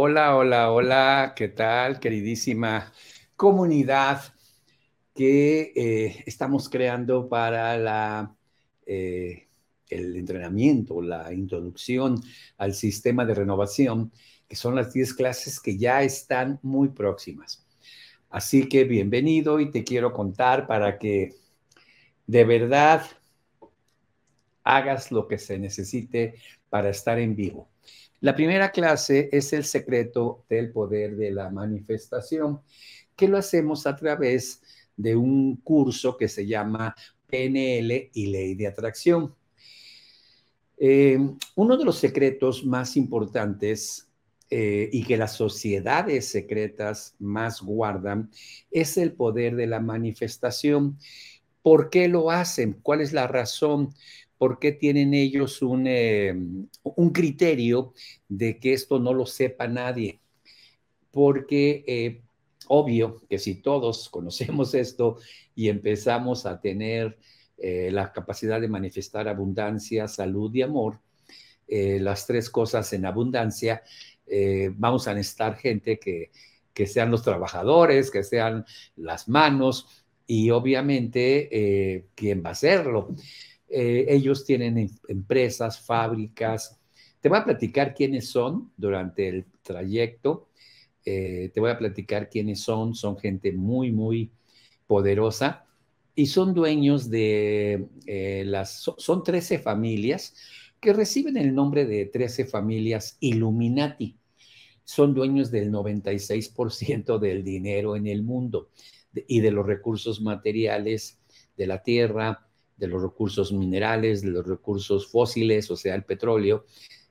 Hola, hola, hola, ¿qué tal, queridísima comunidad que eh, estamos creando para la, eh, el entrenamiento, la introducción al sistema de renovación, que son las 10 clases que ya están muy próximas. Así que bienvenido y te quiero contar para que de verdad hagas lo que se necesite para estar en vivo. La primera clase es el secreto del poder de la manifestación, que lo hacemos a través de un curso que se llama PNL y Ley de Atracción. Eh, uno de los secretos más importantes eh, y que las sociedades secretas más guardan es el poder de la manifestación. ¿Por qué lo hacen? ¿Cuál es la razón? ¿Por qué tienen ellos eh, un, criterio de que esto no lo sepa nadie? Porque eh, obvio que si todos conocemos esto y empezamos a tener eh, la capacidad de manifestar abundancia, salud y amor, las tres cosas en abundancia, vamos a necesitar gente que, que sean los trabajadores, que sean las manos y obviamente quién va a hacerlo. Eh, ellos tienen em, empresas, fábricas. Te voy a platicar quiénes son durante el trayecto. Eh, te voy a platicar quiénes son. Son gente muy, muy poderosa y son dueños de eh, las, son 13 familias que reciben el nombre de 13 familias Illuminati. Son dueños del 96% del dinero en el mundo y de los recursos materiales de la tierra, de los recursos minerales, de los recursos fósiles, o sea, el petróleo,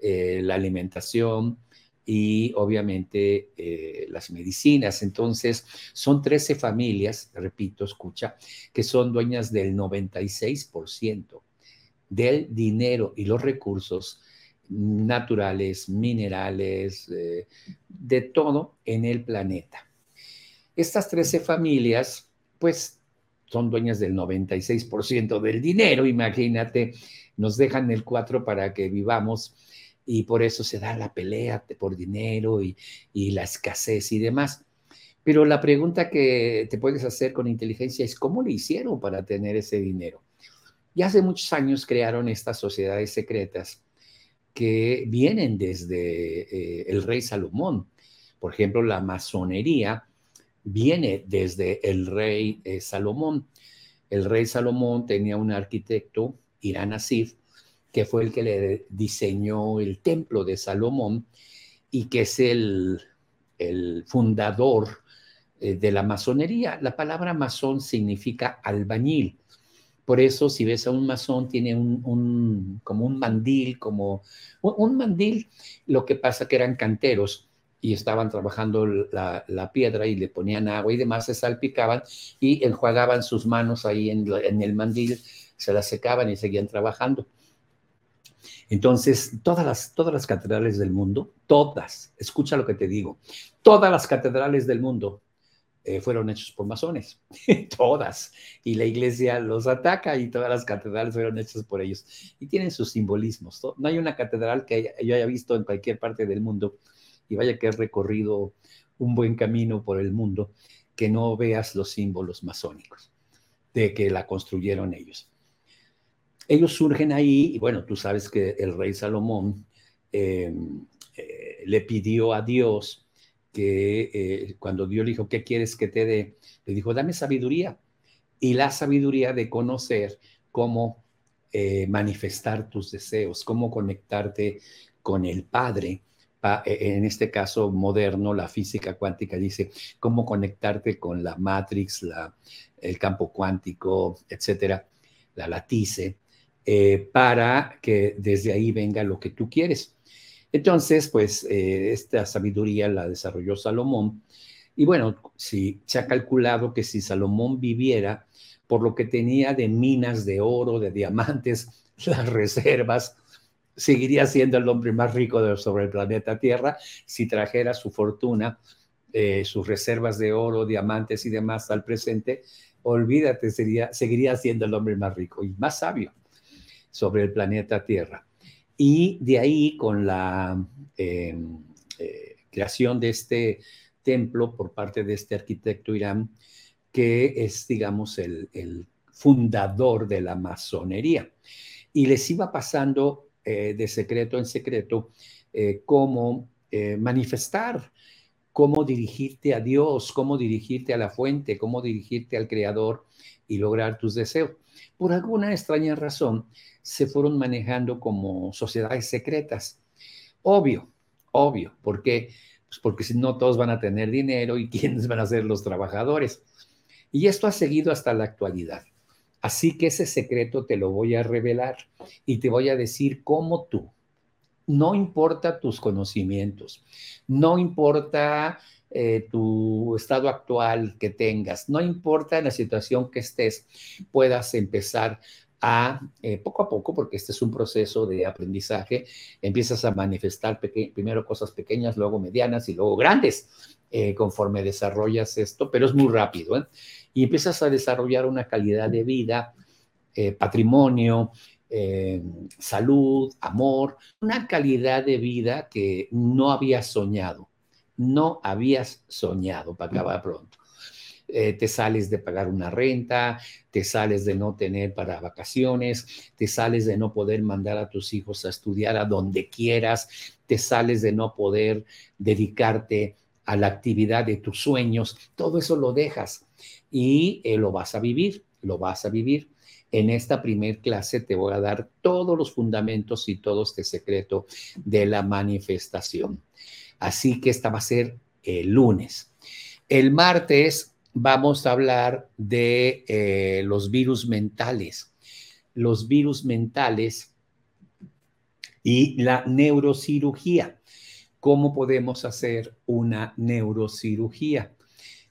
eh, la alimentación y obviamente eh, las medicinas. Entonces, son 13 familias, repito, escucha, que son dueñas del 96% del dinero y los recursos naturales, minerales, eh, de todo en el planeta. Estas 13 familias, pues son dueñas del 96% del dinero, imagínate, nos dejan el 4 para que vivamos y por eso se da la pelea por dinero y, y la escasez y demás. Pero la pregunta que te puedes hacer con inteligencia es, ¿cómo le hicieron para tener ese dinero? Y hace muchos años crearon estas sociedades secretas que vienen desde eh, el rey Salomón. Por ejemplo, la masonería viene desde el rey eh, Salomón. El rey Salomón tenía un arquitecto, Irán Asif, que fue el que le diseñó el templo de Salomón y que es el, el fundador eh, de la masonería. La palabra masón significa albañil. Por eso, si ves a un masón, tiene un, como un mandil, como un mandil, lo que pasa que eran canteros y estaban trabajando la, piedra y le ponían agua y demás, se salpicaban y enjuagaban sus manos ahí en, el mandil, se las secaban y seguían trabajando. Entonces, todas las, todas las catedrales del mundo, todas, escucha lo que te digo, todas las catedrales del mundo eh, fueron hechas por masones, todas. Y la iglesia los ataca y todas las catedrales fueron hechas por ellos. Y tienen sus simbolismos. No hay una catedral que yo haya visto en cualquier parte del mundo y vaya que he recorrido un buen camino por el mundo, que no veas los símbolos masónicos de que la construyeron ellos. Ellos surgen ahí, y bueno, tú sabes que el rey Salomón em, eh, le pidió a Dios que eh, cuando Dios le dijo, ¿qué quieres que te dé? Le dijo, dame sabiduría. Y la sabiduría de conocer cómo eh, manifestar tus deseos, cómo conectarte con el Padre en este caso moderno, la física cuántica dice cómo conectarte con la matrix, el campo cuántico, etcétera, la latice, eh, para que desde ahí venga lo que tú quieres. Entonces, pues eh, esta sabiduría la desarrolló Salomón. Y bueno, si se ha calculado que si Salomón viviera por lo que tenía de minas de oro, de diamantes, las reservas, seguiría siendo el hombre más rico sobre el planeta Tierra si trajera su fortuna, eh, sus reservas de oro, diamantes y demás al presente. Olvídate, sería, seguiría siendo el hombre más rico y más sabio sobre el planeta Tierra. Y de ahí con la, em, eh, creación de este templo por parte de este arquitecto Irán, que es, digamos, el, fundador de la masonería. Y les iba pasando eh, de secreto en secreto eh, cómo eh, manifestar, cómo dirigirte a Dios, cómo dirigirte a la fuente, cómo dirigirte al Creador y lograr tus deseos. Por alguna extraña razón, se fueron manejando como sociedades secretas. Obvio, obvio, porque pues porque si no todos van a tener dinero y quiénes van a ser los trabajadores. Y esto ha seguido hasta la actualidad. Así que ese secreto te lo voy a revelar y te voy a decir cómo tú, no importa tus conocimientos, no importa eh, tu estado actual que tengas, no importa la situación que estés, puedas empezar a eh, poco a poco, porque este es un proceso de aprendizaje, empiezas a manifestar primero cosas pequeñas, luego medianas y luego grandes, eh, conforme desarrollas esto, pero es muy rápido, ¿eh? y empiezas a desarrollar una calidad de vida, patrimonio, salud, amor, una calidad de vida que no habías soñado, no habías soñado, para acabar pronto. Eh, te sales de pagar una renta, te sales de no tener para vacaciones, te sales de no poder mandar a tus hijos a estudiar a donde quieras, te sales de no poder dedicarte a la actividad de tus sueños, todo eso lo dejas y eh, lo vas a vivir, lo vas a vivir. En esta primer clase te voy a dar todos los fundamentos y todo este secreto de la manifestación. Así que esta va a ser el lunes. El martes vamos a hablar de eh, los virus mentales. Los virus mentales y la neurocirugía. ¿Cómo podemos hacer una neurocirugía?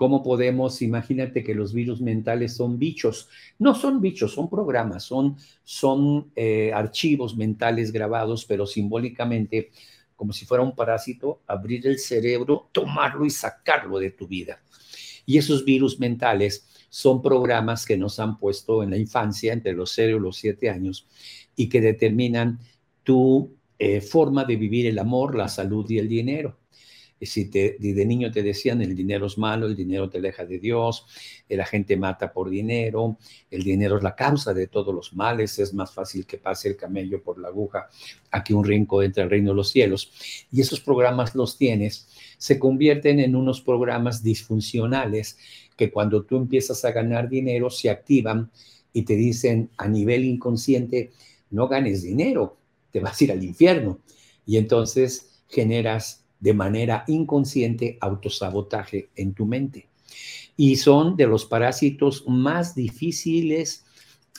¿Cómo podemos, imagínate que los virus mentales son bichos? No son bichos, son programas, son, son eh, archivos mentales grabados, pero simbólicamente, como si fuera un parásito, abrir el cerebro, tomarlo y sacarlo de tu vida. Y esos virus mentales son programas que nos han puesto en la infancia, entre los 0 y los 7 años, y que determinan tu eh, forma de vivir el amor, la salud y el dinero. Si te, de niño te decían el dinero es malo, el dinero te aleja de Dios, eh, la gente mata por dinero, el dinero es la causa de todos los males, es más fácil que pase el camello por la aguja a que un rincón entre al reino de los cielos. Y esos programas los tienes se convierten en unos programas disfuncionales que cuando tú empiezas a ganar dinero se activan y te dicen a nivel inconsciente, no ganes dinero, te vas a ir al infierno. Y entonces generas de manera inconsciente autosabotaje en tu mente. Y son de los parásitos más difíciles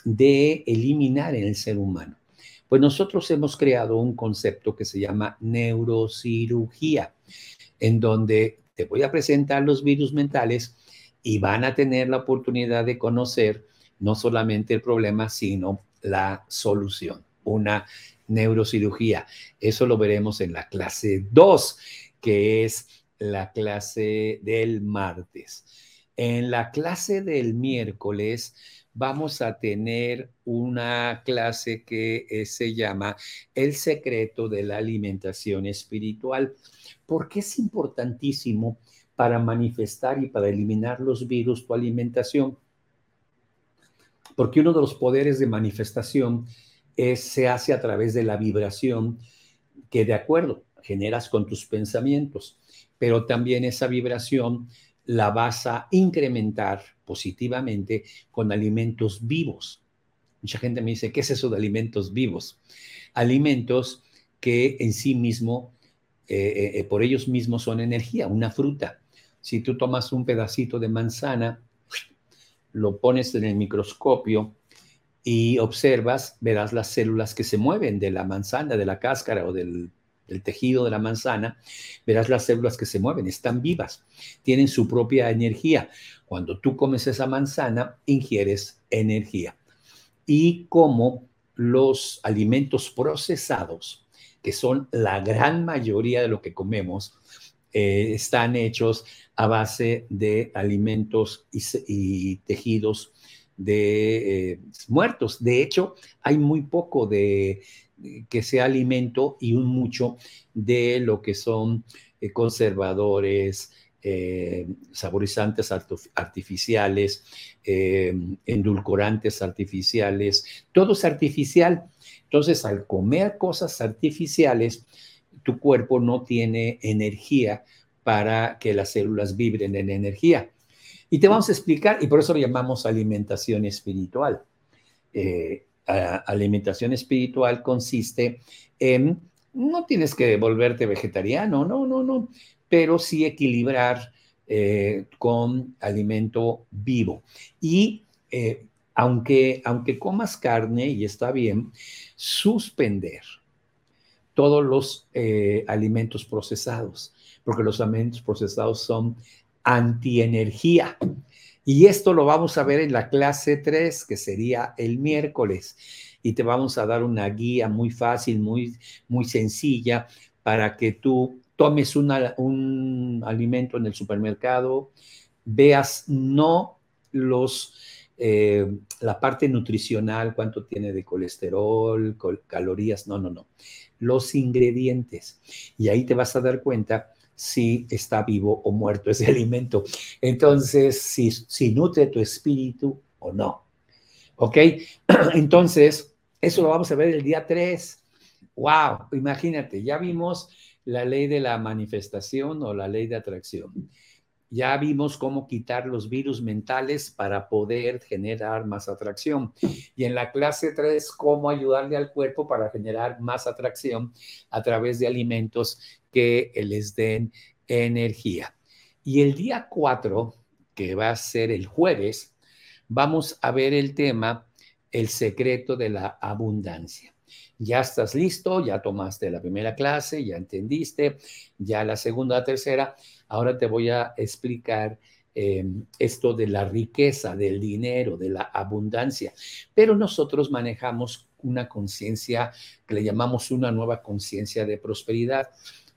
de eliminar en el ser humano. Pues nosotros hemos creado un concepto que se llama neurocirugía en donde te voy a presentar los virus mentales y van a tener la oportunidad de conocer no solamente el problema, sino la solución, una neurocirugía. Eso lo veremos en la clase 2, que es la clase del martes. En la clase del miércoles vamos a tener una clase que eh, se llama El secreto de la alimentación espiritual. porque es importantísimo para manifestar y para eliminar los virus tu alimentación? Porque uno de los poderes de manifestación se hace a través de la vibración que de acuerdo generas con tus pensamientos, pero también esa vibración la vas a incrementar positivamente con alimentos vivos. Mucha gente me dice, ¿qué es eso de alimentos vivos? Alimentos que en sí mismo, eh, eh, eh, por ellos mismos son energía, una fruta. Si tú tomas un pedacito de manzana, lo pones en el microscopio y observas, verás las células que se mueven de la manzana, de la cáscara o del el tejido de la manzana, verás las células que se mueven, están vivas, tienen su propia energía. Cuando tú comes esa manzana, ingieres energía. Y como los alimentos procesados, que son la gran mayoría de lo que comemos, eh, están hechos a base de alimentos y, tejidos de eh, muertos. De hecho, hay muy poco de que sea alimento y un mucho de lo que son eh, conservadores, eh, saborizantes artificiales, endulcorantes artificiales, todo es artificial. Entonces, al comer cosas artificiales, tu cuerpo no tiene energía para que las células vibren en energía. Y te vamos a explicar, y por eso lo llamamos alimentación espiritual. Eh, alimentación espiritual consiste en, no tienes que volverte vegetariano, no, no, no, pero sí equilibrar eh, con alimento vivo. Y eh, aunque, aunque comas carne y está bien, suspender todos los alimentos procesados, porque los alimentos procesados son antienergía. Y esto lo vamos a ver en la clase 3, que sería el miércoles. Y te vamos a dar una guía muy fácil, muy, muy sencilla, para que tú tomes un alimento en el supermercado, veas no los, eh, la parte nutricional, cuánto tiene de colesterol, calorías, no, no, no, los ingredientes. Y ahí te vas a dar cuenta si está vivo o muerto ese alimento. Entonces, si, si nutre tu espíritu o no. ¿Ok? Entonces, eso lo vamos a ver el día 3. ¡Wow! Imagínate, ya vimos la ley de la manifestación o la ley de atracción. Ya vimos cómo quitar los virus mentales para poder generar más atracción. Y en la clase 3, cómo ayudarle al cuerpo para generar más atracción a través de alimentos que les den energía. Y el día 4, que va a ser el jueves, vamos a ver el tema, el secreto de la abundancia ya estás listo, ya tomaste la primera clase, ya entendiste, ya la segunda, la tercera. Ahora te voy a explicar em, esto de la riqueza, del dinero, de la abundancia. Pero nosotros manejamos una conciencia que le llamamos una nueva conciencia de prosperidad,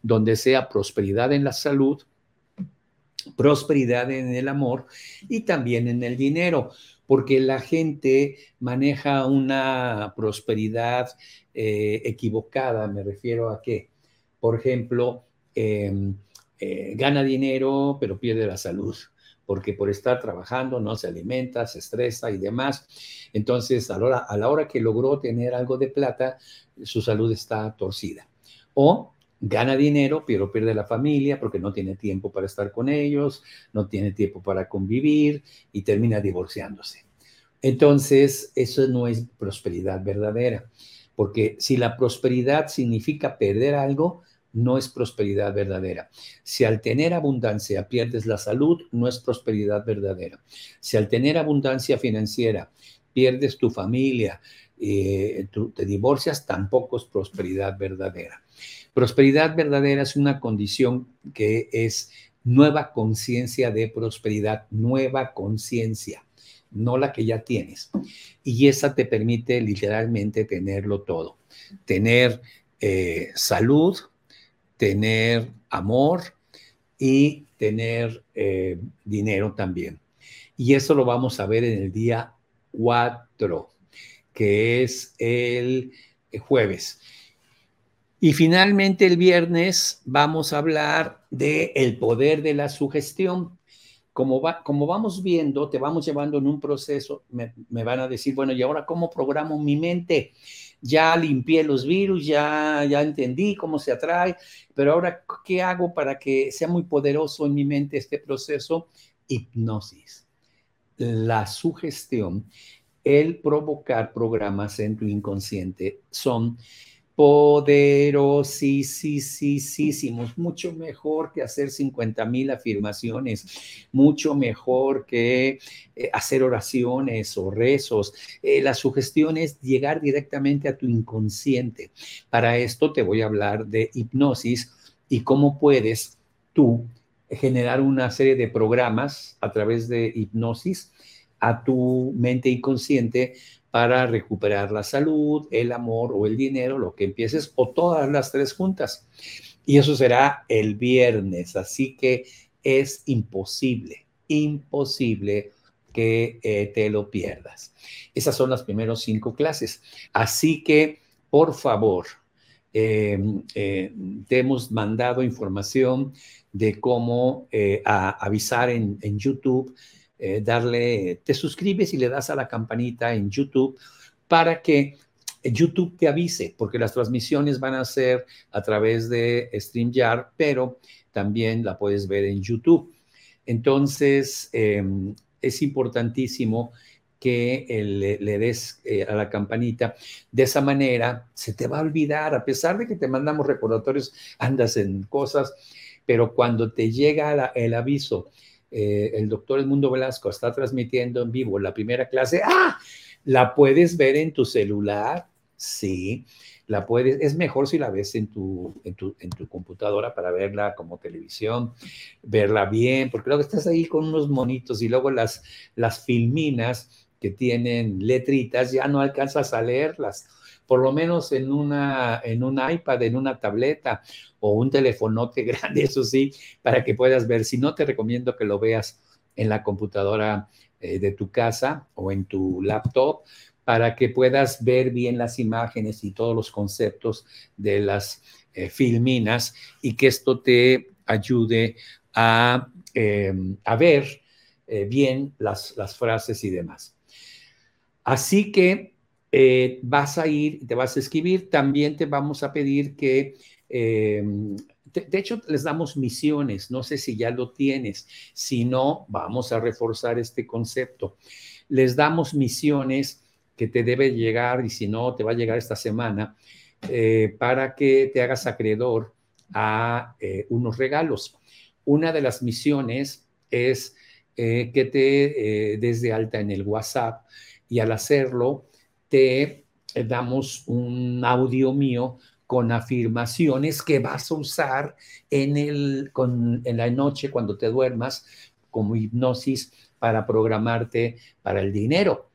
donde sea prosperidad en la salud, prosperidad en el amor y también en el dinero porque la gente maneja una prosperidad eh, equivocada. Me refiero a que, por ejemplo, em, eh, gana dinero pero pierde la salud porque por estar trabajando no se alimenta, se estresa y demás. Entonces, a la hora, a la hora que logró tener algo de plata, su salud está torcida. O gana dinero, pero pierde la familia porque no tiene tiempo para estar con ellos, no tiene tiempo para convivir y termina divorciándose. Entonces, eso no es prosperidad verdadera, porque si la prosperidad significa perder algo, no es prosperidad verdadera. Si al tener abundancia pierdes la salud, no es prosperidad verdadera. Si al tener abundancia financiera pierdes tu familia, eh, te divorcias, tampoco es prosperidad verdadera. Prosperidad verdadera es una condición que es nueva conciencia de prosperidad, nueva conciencia, no la que ya tienes. Y esa te permite literalmente tenerlo todo, tener eh, salud, tener amor y tener eh, dinero también. Y eso lo vamos a ver en el día 4, que es el jueves. Y finalmente el viernes vamos a hablar del el poder de la sugestión. Como, va, como vamos viendo, te vamos llevando en un proceso, me, me, van a decir, bueno, ¿y ahora cómo programo mi mente? Ya limpié los virus, ya, ya entendí cómo se atrae, pero ahora, ¿qué hago para que sea muy poderoso en mi mente este proceso? Hipnosis. La sugestión, el provocar programas en tu inconsciente son poderosísimos, mucho mejor que hacer 50 mil afirmaciones, mucho mejor que eh, hacer oraciones o rezos. Eh, la sugestión es llegar directamente a tu inconsciente. Para esto te voy a hablar de hipnosis y cómo puedes tú generar una serie de programas a través de hipnosis a tu mente inconsciente para recuperar la salud, el amor o el dinero, lo que empieces, o todas las tres juntas. Y eso será el viernes, así que es imposible, imposible que eh, te lo pierdas. Esas son las primeras cinco clases. Así que, por favor, Em, eh, te hemos mandado información de cómo eh, avisar en, YouTube, eh, darle, te suscribes y le das a la campanita en YouTube para que YouTube te avise, porque las transmisiones van a ser a través de StreamYard, pero también la puedes ver en YouTube. Entonces, em, es importantísimo que le, des eh, a la campanita. De esa manera se te va a olvidar, a pesar de que te mandamos recordatorios, andas en cosas, pero cuando te llega el aviso, eh, el doctor Edmundo Velasco está transmitiendo en vivo la primera clase, ¡ah! La puedes ver en tu celular, sí, la puedes, es mejor si la ves en tu, en tu, en tu computadora para verla como televisión, verla bien, porque luego estás ahí con unos monitos y luego las, las filminas que tienen letritas, ya no alcanzas a leerlas. Por lo menos en, una, en un iPad, en una tableta o un telefonote grande, eso sí, para que puedas ver. Si no, te recomiendo que lo veas en la computadora eh, de tu casa o en tu laptop para que puedas ver bien las imágenes y todos los conceptos de las eh, filminas y que esto te ayude a, em, a ver eh, bien las, las frases y demás. Así que eh, vas a ir, te vas a escribir, también te vamos a pedir que, em, de, hecho, les damos misiones, no sé si ya lo tienes, si no, vamos a reforzar este concepto. Les damos misiones que te debe llegar y si no, te va a llegar esta semana eh, para que te hagas acreedor a eh, unos regalos. Una de las misiones es que te des de alta en el WhatsApp y al hacerlo te eh, damos un audio mío con afirmaciones que vas a usar en, el, en la noche cuando te duermas como hipnosis para programarte para el dinero.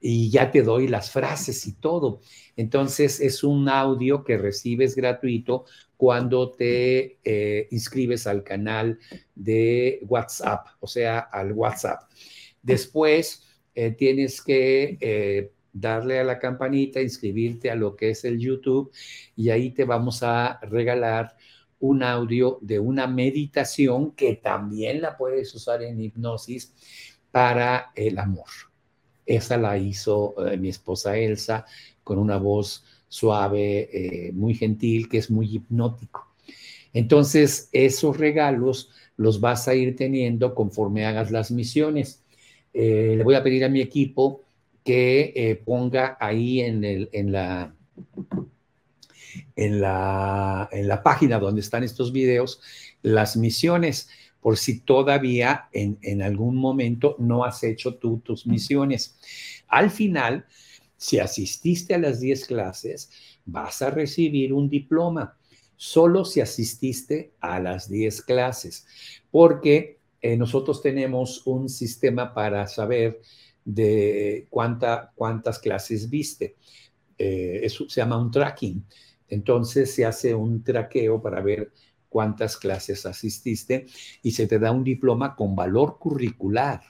Y ya te doy las frases y todo. Entonces es un audio que recibes gratuito cuando te eh, inscribes al canal de WhatsApp, o sea, al WhatsApp. Después eh, tienes que darle a la campanita, inscribirte a lo que es el YouTube y ahí te vamos a regalar un audio de una meditación que también la puedes usar en hipnosis para el amor. Esa la hizo eh, mi esposa Elsa con una voz suave, muy gentil, que es muy hipnótico. Entonces, esos regalos los vas a ir teniendo conforme hagas las misiones. Eh, le voy a pedir a mi equipo que eh, ponga ahí en, la, en, la, en la página donde están estos videos las misiones, por si todavía en, en algún momento no has hecho tú tus misiones. Al final, si asististe a las 10 clases, vas a recibir un diploma, solo si asististe a las 10 clases, porque eh, nosotros tenemos un sistema para saber de cuánta, cuántas clases viste. Eh, eso se llama un tracking. Entonces se hace un traqueo para ver cuántas clases asististe y se te da un diploma con valor curricular.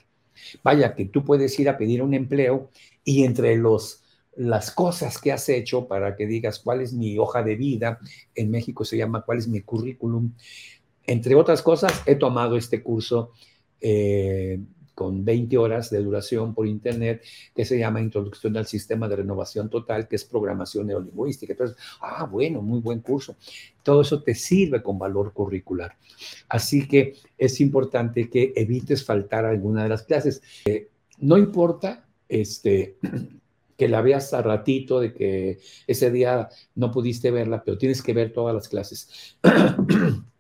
Vaya, que tú puedes ir a pedir un empleo y entre los, las cosas que has hecho para que digas cuál es mi hoja de vida, en México se llama cuál es mi currículum, entre otras cosas, he tomado este curso eh, con 20 horas de duración por internet que se llama Introducción al Sistema de Renovación Total, que es programación neolingüística. Entonces, ah, bueno, muy buen curso. Todo eso te sirve con valor curricular. Así que es importante que evites faltar a alguna de las clases. Eh, no importa este, que la veas a ratito, de que ese día no pudiste verla, pero tienes que ver todas las clases.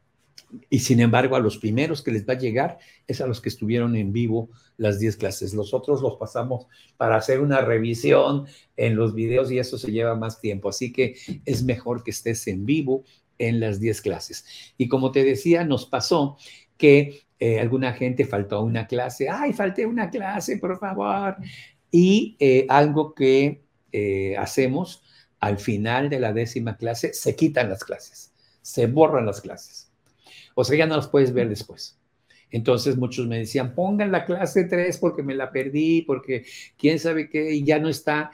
Y sin embargo, a los primeros que les va a llegar es a los que estuvieron en vivo las 10 clases. Los otros los pasamos para hacer una revisión en los videos y eso se lleva más tiempo. Así que es mejor que estés en vivo en las 10 clases. Y como te decía, nos pasó que eh, alguna gente faltó a una clase. Ay, falté una clase, por favor. Y eh, algo que eh, hacemos al final de la décima clase, se quitan las clases, se borran las clases o sea, ya no las puedes ver después. Entonces muchos me decían, pongan la clase 3 porque me la perdí, porque quién sabe qué, y ya no está,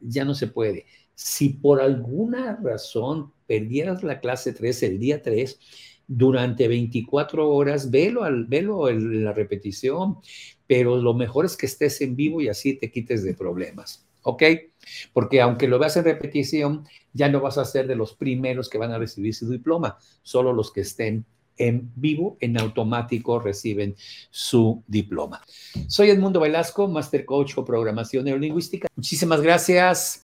ya no se puede. Si por alguna razón perdieras la clase 3 el día 3, durante 24 horas, velo, al, velo en la repetición, pero lo mejor es que estés en vivo y así te quites de problemas, ¿ok? Porque aunque lo veas en repetición, ya no vas a ser de los primeros que van a recibir su diploma, solo los que estén en vivo, en automático reciben su diploma. Soy Edmundo Velasco, Master Coach o Programación Neurolingüística. Muchísimas gracias.